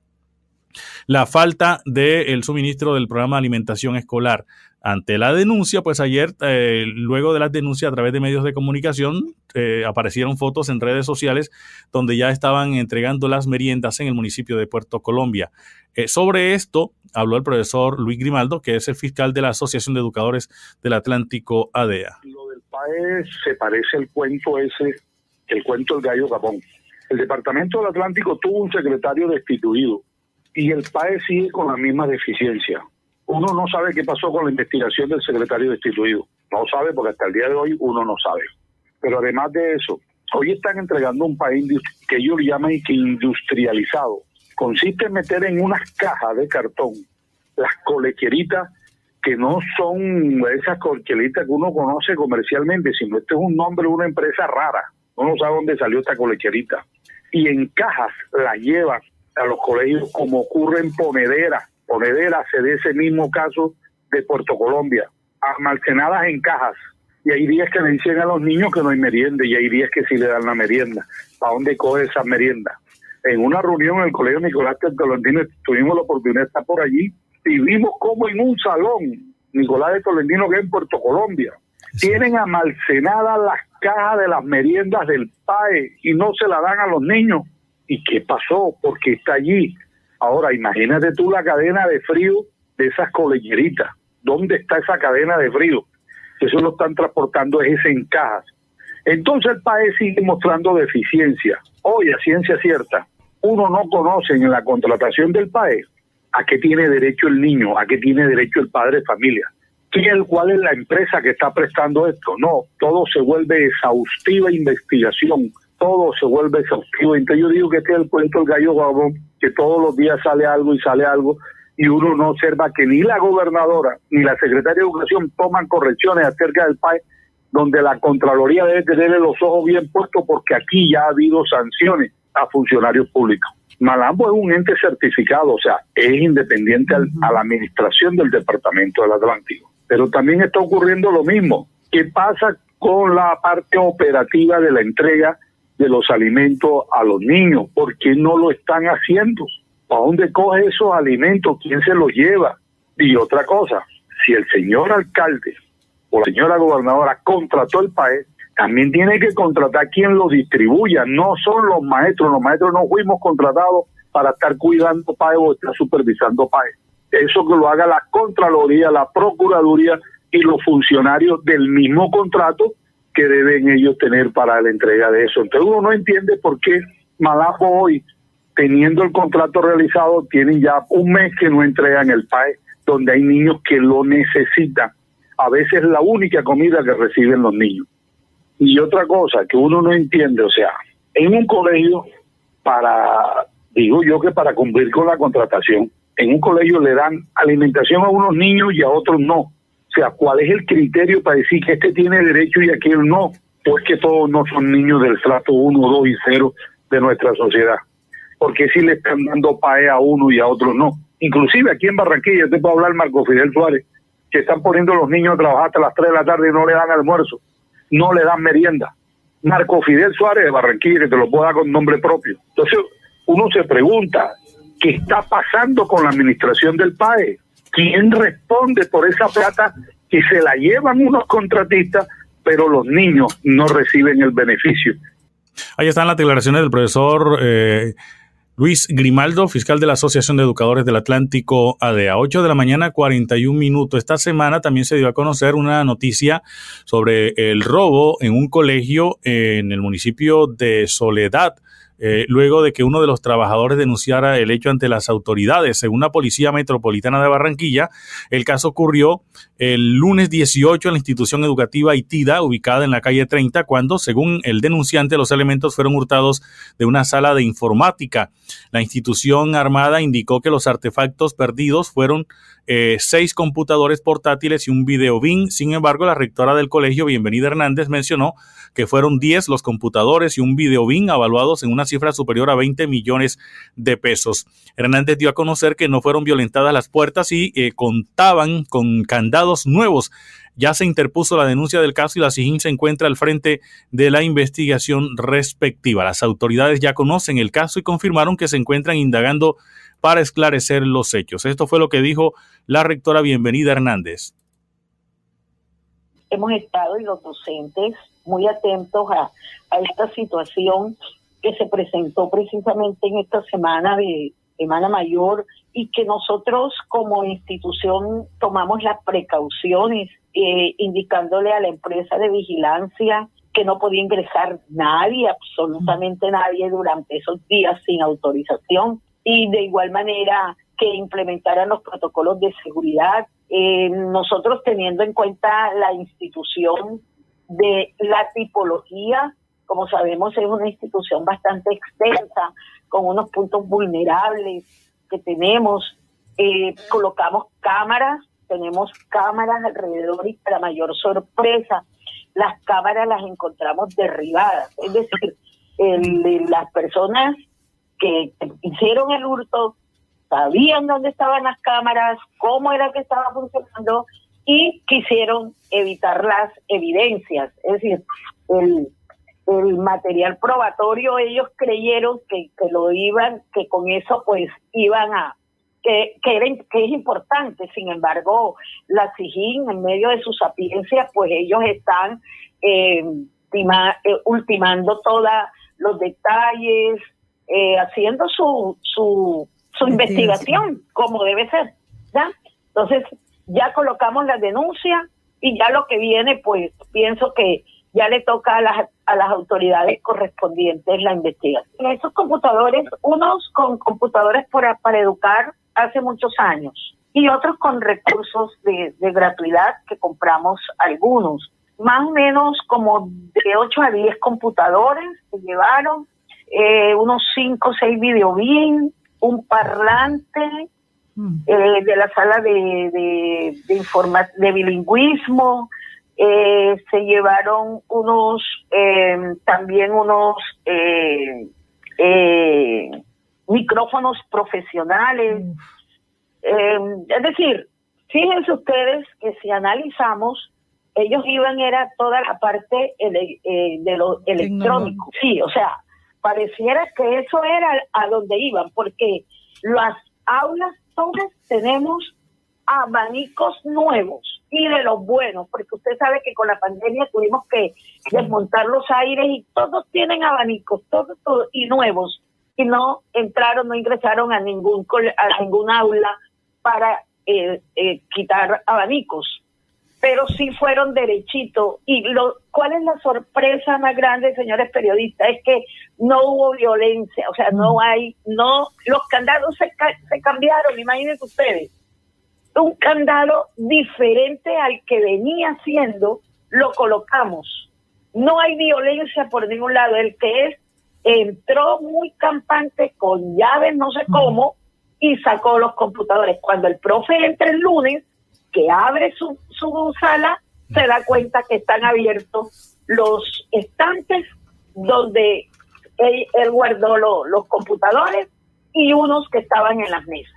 la falta del suministro del programa de alimentación escolar. Ante la denuncia, pues ayer, eh, luego de las denuncias a través de medios de comunicación, eh, aparecieron fotos en redes sociales donde ya estaban entregando las meriendas en el municipio de Puerto Colombia. Eh, sobre esto habló el profesor Luis Grimaldo, que es el fiscal de la Asociación de Educadores del Atlántico ADEA. Lo del PAE se parece al cuento ese, el cuento del gallo Gabón. El Departamento del Atlántico tuvo un secretario destituido y el PAE sigue con la misma deficiencia uno no sabe qué pasó con la investigación del secretario destituido. No sabe porque hasta el día de hoy uno no sabe. Pero además de eso, hoy están entregando un país que ellos llaman industrializado. Consiste en meter en unas cajas de cartón las colequeritas que no son esas colequeritas que uno conoce comercialmente, sino este es un nombre de una empresa rara. Uno no sabe dónde salió esta colequerita. Y en cajas la llevan a los colegios como ocurre en Ponedera, Se de ese mismo caso de Puerto Colombia, almacenadas en cajas. Y hay días que le dicen a los niños que no hay merienda y hay días que sí le dan la merienda. ¿Para dónde coge esa merienda? En una reunión en el Colegio Nicolás de Tolentino tuvimos la oportunidad de estar por allí y vimos cómo en un salón, Nicolás de Tolentino que es en Puerto Colombia, tienen almacenadas las cajas de las meriendas del PAE y no se la dan a los niños. ¿Y qué pasó? Porque está allí Ahora, imagínate tú la cadena de frío de esas coleñeritas. ¿Dónde está esa cadena de frío? Eso lo están transportando es en cajas. Entonces el país sigue mostrando deficiencia. Hoy, a ciencia cierta, uno no conoce en la contratación del país a qué tiene derecho el niño, a qué tiene derecho el padre de familia. ¿Quién, ¿Cuál es la empresa que está prestando esto? No, todo se vuelve exhaustiva investigación, todo se vuelve exhaustivo. Entonces yo digo que este es el cuento del gallo babón que todos los días sale algo y sale algo y uno no observa que ni la gobernadora ni la secretaria de Educación toman correcciones acerca del país, donde la Contraloría debe tener los ojos bien puestos porque aquí ya ha habido sanciones a funcionarios públicos. Malambo es un ente certificado, o sea, es independiente a la administración del Departamento del Atlántico. Pero también está ocurriendo lo mismo. ¿Qué pasa con la parte operativa de la entrega de los alimentos a los niños. ¿Por qué no lo están haciendo? ¿A dónde coge esos alimentos? ¿Quién se los lleva? Y otra cosa, si el señor alcalde o la señora gobernadora contrató el PAE, también tiene que contratar quien lo distribuya. No son los maestros, los maestros no fuimos contratados para estar cuidando PAE o estar supervisando PAE. Eso que lo haga la Contraloría, la Procuraduría y los funcionarios del mismo contrato que deben ellos tener para la entrega de eso. Entonces uno no entiende por qué Malapo hoy, teniendo el contrato realizado, tienen ya un mes que no entregan el PAE, donde hay niños que lo necesitan. A veces la única comida que reciben los niños. Y otra cosa que uno no entiende, o sea, en un colegio, para, digo yo que para cumplir con la contratación, en un colegio le dan alimentación a unos niños y a otros no o sea, ¿cuál es el criterio para decir que este tiene derecho y aquel no? Pues que todos no son niños del trato 1, 2 y 0 de nuestra sociedad. Porque si le están dando PAE a uno y a otros no. Inclusive aquí en Barranquilla, te puedo hablar Marco Fidel Suárez, que están poniendo a los niños a trabajar hasta las 3 de la tarde y no le dan almuerzo, no le dan merienda. Marco Fidel Suárez de Barranquilla, que te lo puedo dar con nombre propio. Entonces, uno se pregunta, ¿qué está pasando con la administración del PAE? ¿Quién responde por esa plata que se la llevan unos contratistas, pero los niños no reciben el beneficio? Ahí están las declaraciones del profesor eh, Luis Grimaldo, fiscal de la Asociación de Educadores del Atlántico ADEA. 8 de la mañana, 41 minutos. Esta semana también se dio a conocer una noticia sobre el robo en un colegio en el municipio de Soledad. Eh, luego de que uno de los trabajadores denunciara el hecho ante las autoridades. Según la Policía Metropolitana de Barranquilla, el caso ocurrió el lunes 18 en la institución educativa ITIDA, ubicada en la calle 30, cuando, según el denunciante, los elementos fueron hurtados de una sala de informática. La institución armada indicó que los artefactos perdidos fueron eh, seis computadores portátiles y un video BIN. Sin embargo, la rectora del colegio, Bienvenida Hernández, mencionó que fueron 10 los computadores y un video BIN avaluados en una cifra superior a 20 millones de pesos. Hernández dio a conocer que no fueron violentadas las puertas y eh, contaban con candados nuevos. Ya se interpuso la denuncia del caso y la SIGIN se encuentra al frente de la investigación respectiva. Las autoridades ya conocen el caso y confirmaron que se encuentran indagando para esclarecer los hechos. Esto fue lo que dijo la rectora Bienvenida Hernández. Hemos estado y los docentes muy atentos a, esta situación que se presentó precisamente en esta semana de Semana Mayor y que nosotros como institución tomamos las precauciones eh, indicándole a la empresa de vigilancia que no podía ingresar nadie, absolutamente nadie durante esos días sin autorización y de igual manera que implementaran los protocolos de seguridad. Eh, nosotros teniendo en cuenta la institución de la tipología, como sabemos es una institución bastante extensa, con unos puntos vulnerables que tenemos, eh, colocamos cámaras, tenemos cámaras alrededor y para mayor sorpresa, las cámaras las encontramos derribadas, es decir, el, las personas que hicieron el hurto sabían dónde estaban las cámaras, cómo era que estaba funcionando y quisieron evitar las evidencias. Es decir, el, el material probatorio, ellos creyeron que, que, lo iban, que con eso pues iban a, que, que, es importante. Sin embargo, la SIGIN, en medio de su sapiencia, pues ellos están eh, eh ultimando todos los detalles, eh, haciendo su, su, su investigación como debe ser. ¿ya? Entonces, ya colocamos la denuncia y ya lo que viene, pues pienso que ya le toca a las, a las autoridades correspondientes la investigación. Esos computadores, unos con computadores para, para educar hace muchos años y otros con recursos de, de gratuidad que compramos algunos. Más o menos como de 8 a 10 computadores se llevaron, eh, unos 5 o 6 videobin, un parlante mm. eh, de la sala de, de, de, de bilingüismo, eh, se llevaron unos, eh, también unos eh, eh micrófonos profesionales. Mm. Es decir, fíjense ustedes que si analizamos, ellos iban era toda la parte de lo electrónico. Sí, o sea, pareciera que eso era a donde iban, porque las aulas todas tenemos abanicos nuevos y de los buenos, porque usted sabe que con la pandemia tuvimos que desmontar los aires y todos tienen abanicos, todos, todos y nuevos, y no entraron, no ingresaron a ningún a ningún aula para eh, eh, quitar abanicos pero sí fueron derechitos. Y lo, ¿cuál es la sorpresa más grande, señores periodistas? Es que no hubo violencia, o sea, no mm. hay, no, los candados se, se cambiaron, imagínense ustedes. Un candado diferente al que venía siendo, lo colocamos. No hay violencia por ningún lado. El que es, entró muy campante con llaves, no sé mm. cómo, y sacó los computadores. Cuando el profe entra el lunes, que abre su, su sala, se da cuenta que están abiertos los estantes donde él, guardó los computadores y unos que estaban en las mesas.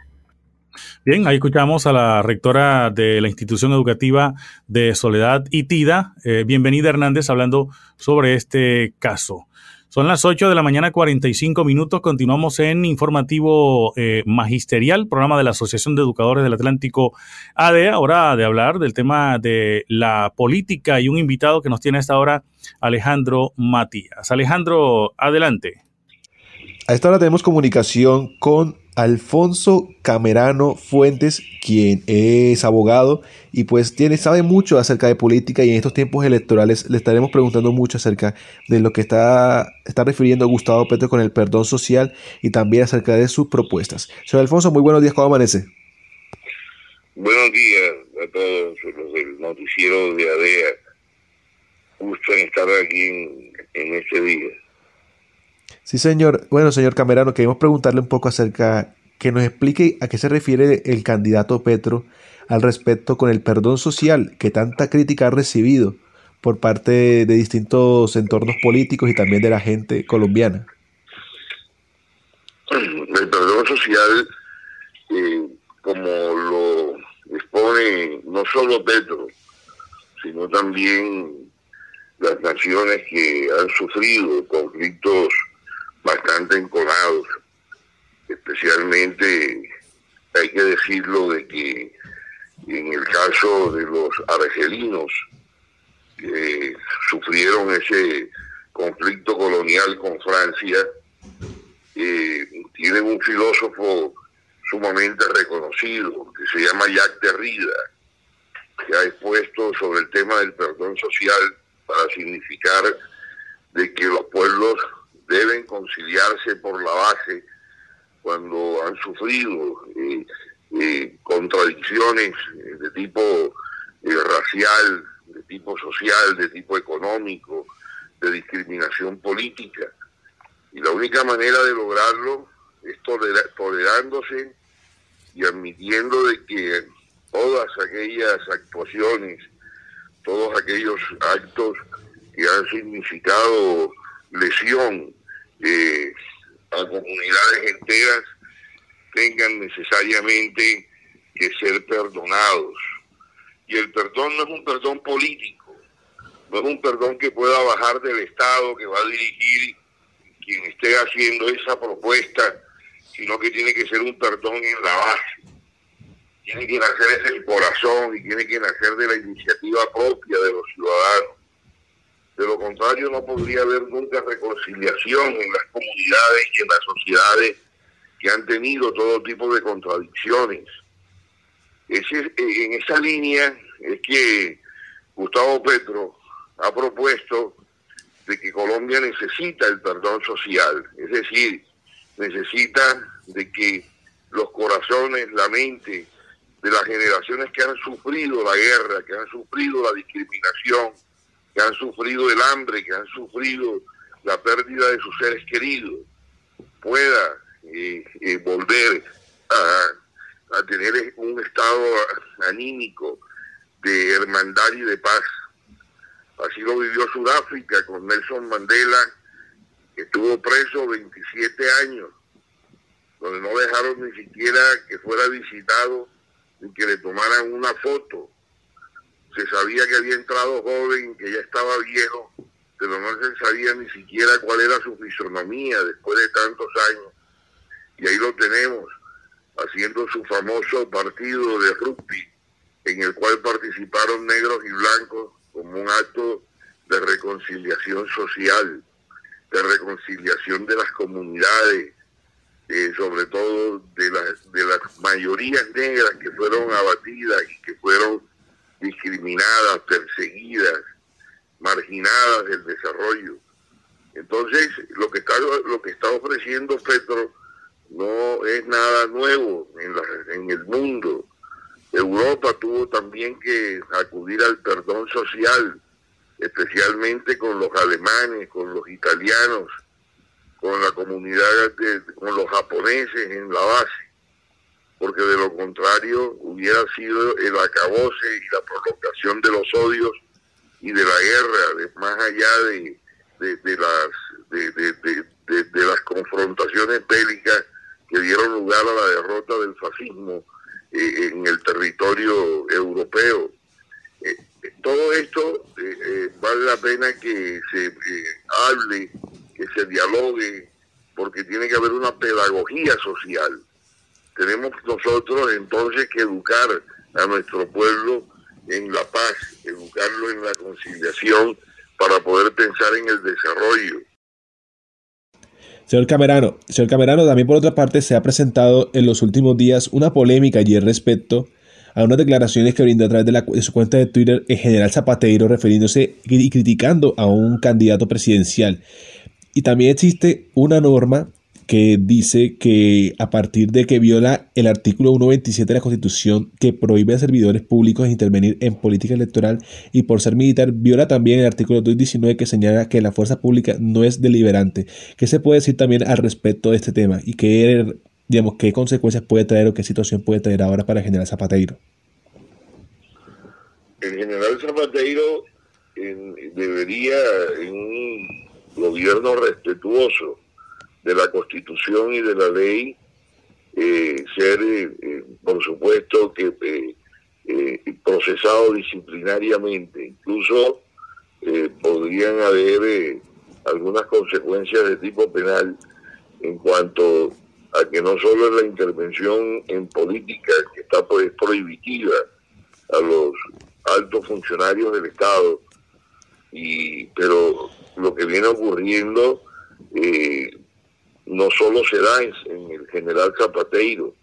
Bien, ahí escuchamos a la rectora de la institución educativa de Soledad y Tida, eh, bienvenida Hernández, hablando sobre este caso. Son las 8 de la mañana, 45 minutos. Continuamos en informativo eh, magisterial, programa de la Asociación de Educadores del Atlántico ADE. Ahora de hablar del tema de la política y un invitado que nos tiene a esta hora, Alejandro Matías. Alejandro, adelante. A esta hora tenemos comunicación con Alfonso Camerano Fuentes, quien es abogado y pues tiene, sabe mucho acerca de política y en estos tiempos electorales le estaremos preguntando mucho acerca de lo que está, está refiriendo Gustavo Petro con el perdón social y también acerca de sus propuestas. Señor Alfonso, muy buenos días, ¿cómo amanece? Buenos días a todos los del noticiero de ADEA. Gusto en estar aquí en, en este día. Sí, señor. Bueno, señor Camerano, queremos preguntarle un poco acerca, que nos explique a qué se refiere el candidato Petro al respecto con el perdón social que tanta crítica ha recibido por parte de distintos entornos políticos y también de la gente colombiana. El perdón social, eh, como lo expone no solo Petro, sino también las naciones que han sufrido conflictos bastante enconados. Especialmente hay que decirlo de que en el caso de los argelinos que sufrieron ese conflicto colonial con Francia, eh, tienen un filósofo sumamente reconocido que se llama Jacques Derrida, que ha expuesto sobre el tema del perdón social para significar de que los pueblos deben conciliarse por la base cuando han sufrido eh, eh, contradicciones de tipo eh, racial, de tipo social, de tipo económico, de discriminación política. Y la única manera de lograrlo es tolerándose y admitiendo de que todas aquellas actuaciones, todos aquellos actos que han significado lesión eh, a comunidades enteras tengan necesariamente que ser perdonados. Y el perdón no es un perdón político, no es un perdón que pueda bajar del Estado, que va a dirigir quien esté haciendo esa propuesta, sino que tiene que ser un perdón en la base. Tiene que nacer desde el corazón y tiene que nacer de la iniciativa propia de los ciudadanos. De lo contrario, no podría haber nunca reconciliación en las comunidades y en las sociedades que han tenido todo tipo de contradicciones. en esa línea es que Gustavo Petro ha propuesto de que Colombia necesita el perdón social, es decir, necesita de que los corazones, la mente de las generaciones que han sufrido la guerra, que han sufrido la discriminación, que han sufrido el hambre, que han sufrido la pérdida de sus seres queridos, pueda eh, eh, volver a, a, tener un estado anímico de hermandad y de paz. Así lo vivió Sudáfrica con Nelson Mandela, que estuvo preso 27 años, donde no dejaron ni siquiera que fuera visitado ni que le tomaran una foto se sabía que había entrado joven, que ya estaba viejo, pero no se sabía ni siquiera cuál era su fisonomía después de tantos años. Y ahí lo tenemos, haciendo su famoso partido de rugby, en el cual participaron negros y blancos como un acto de reconciliación social, de reconciliación de las comunidades, eh, sobre todo de las, de las mayorías negras que fueron abatidas y que fueron discriminadas, perseguidas, marginadas del desarrollo. Entonces, lo que está lo que está ofreciendo Petro no es nada nuevo en, la, en el mundo. Europa tuvo también que acudir al perdón social, especialmente con los alemanes, con los italianos, con la comunidad, de, con los japoneses en la base porque de lo contrario hubiera sido el acabose y la prolongación de los odios y de la guerra, más allá de, de, las de, las confrontaciones bélicas que dieron lugar a la derrota del fascismo eh, en el territorio europeo. Eh, todo esto eh, vale la pena que se hable, que se dialogue, porque tiene que haber una pedagogía social tenemos nosotros entonces que educar a nuestro pueblo en la paz, educarlo en la conciliación para poder pensar en el desarrollo. Señor Camerano, señor Camerano, también por otra parte se ha presentado en los últimos días una polémica ayer respecto a unas declaraciones que brindó a través de, de su cuenta de Twitter el general Zapateiro refiriéndose y criticando a un candidato presidencial. Y también existe una norma que dice que a partir de que viola el artículo 127 de la Constitución que prohíbe a servidores públicos intervenir en política electoral y por ser militar viola también el artículo 219 que señala que la fuerza pública no es deliberante. ¿Qué se puede decir también al respecto de este tema y qué, digamos, qué consecuencias puede traer o qué situación puede traer ahora para el general Zapateiro? El general Zapateiro debería en un gobierno respetuoso de la Constitución y de la ley, eh, ser, eh, eh, por supuesto, que procesado disciplinariamente. Incluso podrían haber algunas consecuencias de tipo penal en cuanto a que no solo es la intervención en política que está pues, prohibitiva a los altos funcionarios del Estado, y, pero lo que viene ocurriendo no solo se da en, el general Zapateiro,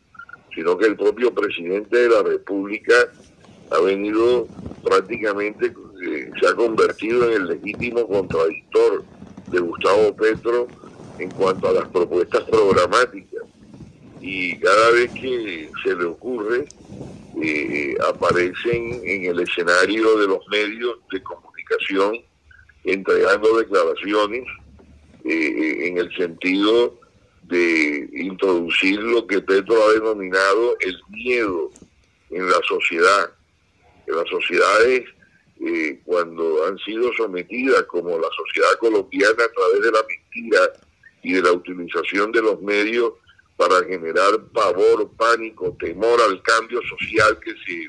sino que el propio presidente de la República ha venido prácticamente, eh, se ha convertido en el legítimo contradictor de Gustavo Petro en cuanto a las propuestas programáticas. Y cada vez que se le ocurre, eh, aparecen en el escenario de los medios de comunicación entregando declaraciones eh, en el sentido de introducir lo que Petro ha denominado el miedo en la sociedad. En las sociedades, eh, cuando han sido sometidas, como la sociedad colombiana, a través de la mentira y de la utilización de los medios para generar pavor, pánico, temor al cambio social que si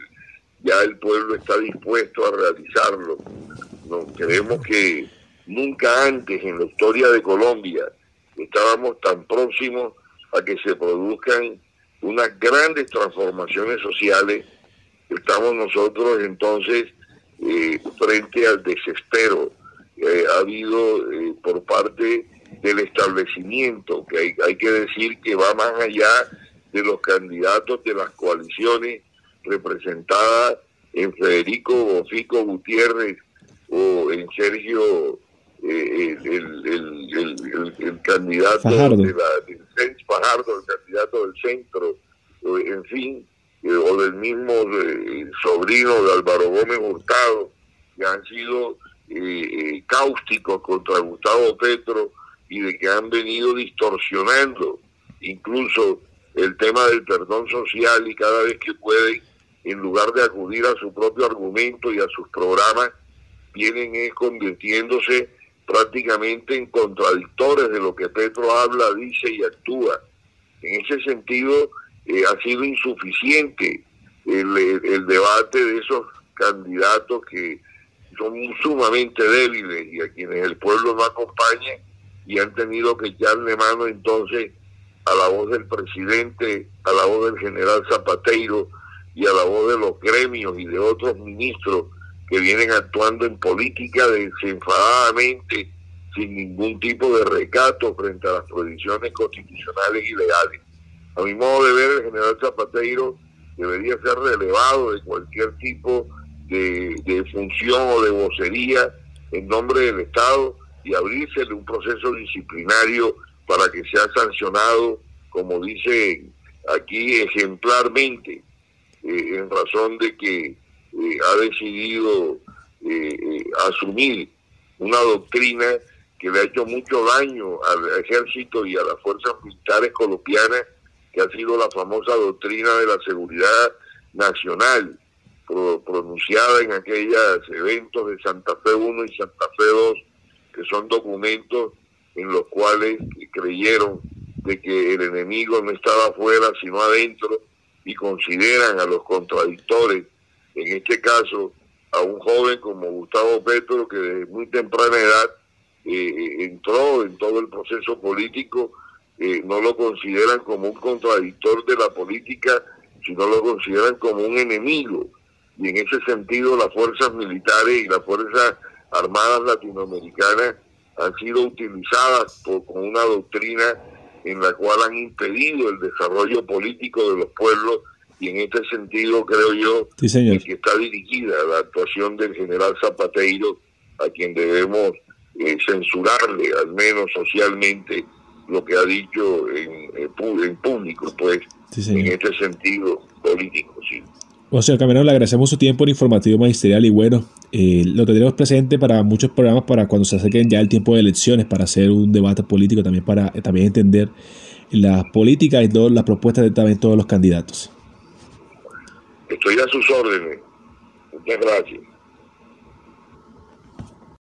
ya el pueblo está dispuesto a realizarlo. No, creemos que Nunca antes en la historia de Colombia estábamos tan próximos a que se produzcan unas grandes transformaciones sociales. Estamos nosotros entonces eh, frente al desespero que ha habido eh, por parte del establecimiento, que hay, hay que decir que va más allá de los candidatos de las coaliciones representadas en Federico Bofico Gutiérrez o en Sergio eh, el, candidato de la, del Fajardo, el candidato del centro, en fin, eh, o del mismo eh, sobrino de Álvaro Gómez Hurtado, que han sido cáusticos contra Gustavo Petro y de que han venido distorsionando incluso el tema del perdón social y cada vez que pueden, en lugar de acudir a su propio argumento y a sus programas, vienen convirtiéndose prácticamente en contradictores de lo que Petro habla, dice y actúa. En ese sentido, eh, ha sido insuficiente el, debate de esos candidatos que son sumamente débiles y a quienes el pueblo no acompaña y han tenido que echarle mano entonces a la voz del presidente, a la voz del general Zapateiro y a la voz de los gremios y de otros ministros que vienen actuando en política desenfadadamente, sin ningún tipo de recato frente a las prohibiciones constitucionales y legales. A mi modo de ver, el general Zapateiro debería ser relevado de cualquier tipo de, de función o de vocería en nombre del Estado y abrírsele un proceso disciplinario para que sea sancionado, como dice aquí, ejemplarmente, eh, en razón de que eh, ha decidido eh, eh, asumir una doctrina que le ha hecho mucho daño al ejército y a las fuerzas militares colombianas, que ha sido la famosa doctrina de la seguridad nacional, pronunciada en aquellos eventos de Santa Fe 1 y Santa Fe 2, que son documentos en los cuales creyeron de que el enemigo no estaba afuera, sino adentro, y consideran a los contradictores en este caso a un joven como Gustavo Petro, que desde muy temprana edad eh, entró en todo el proceso político, eh, no lo consideran como un contradictor de la política, sino lo consideran como un enemigo. Y en ese sentido las fuerzas militares y las fuerzas armadas latinoamericanas han sido utilizadas por, con una doctrina en la cual han impedido el desarrollo político de los pueblos y en este sentido creo yo que está dirigida la actuación del general Zapateiro a quien debemos eh, censurarle al menos socialmente lo que ha dicho en, en público pues en este sentido político sí. O sea, Camerón, le agradecemos su tiempo en informativo magisterial y bueno, eh, lo tendremos presente para muchos programas para cuando se acerquen ya el tiempo de elecciones, para hacer un debate político, también para eh, también entender la política y todas las propuestas de también todos los candidatos. Estoy a sus órdenes. Muchas gracias.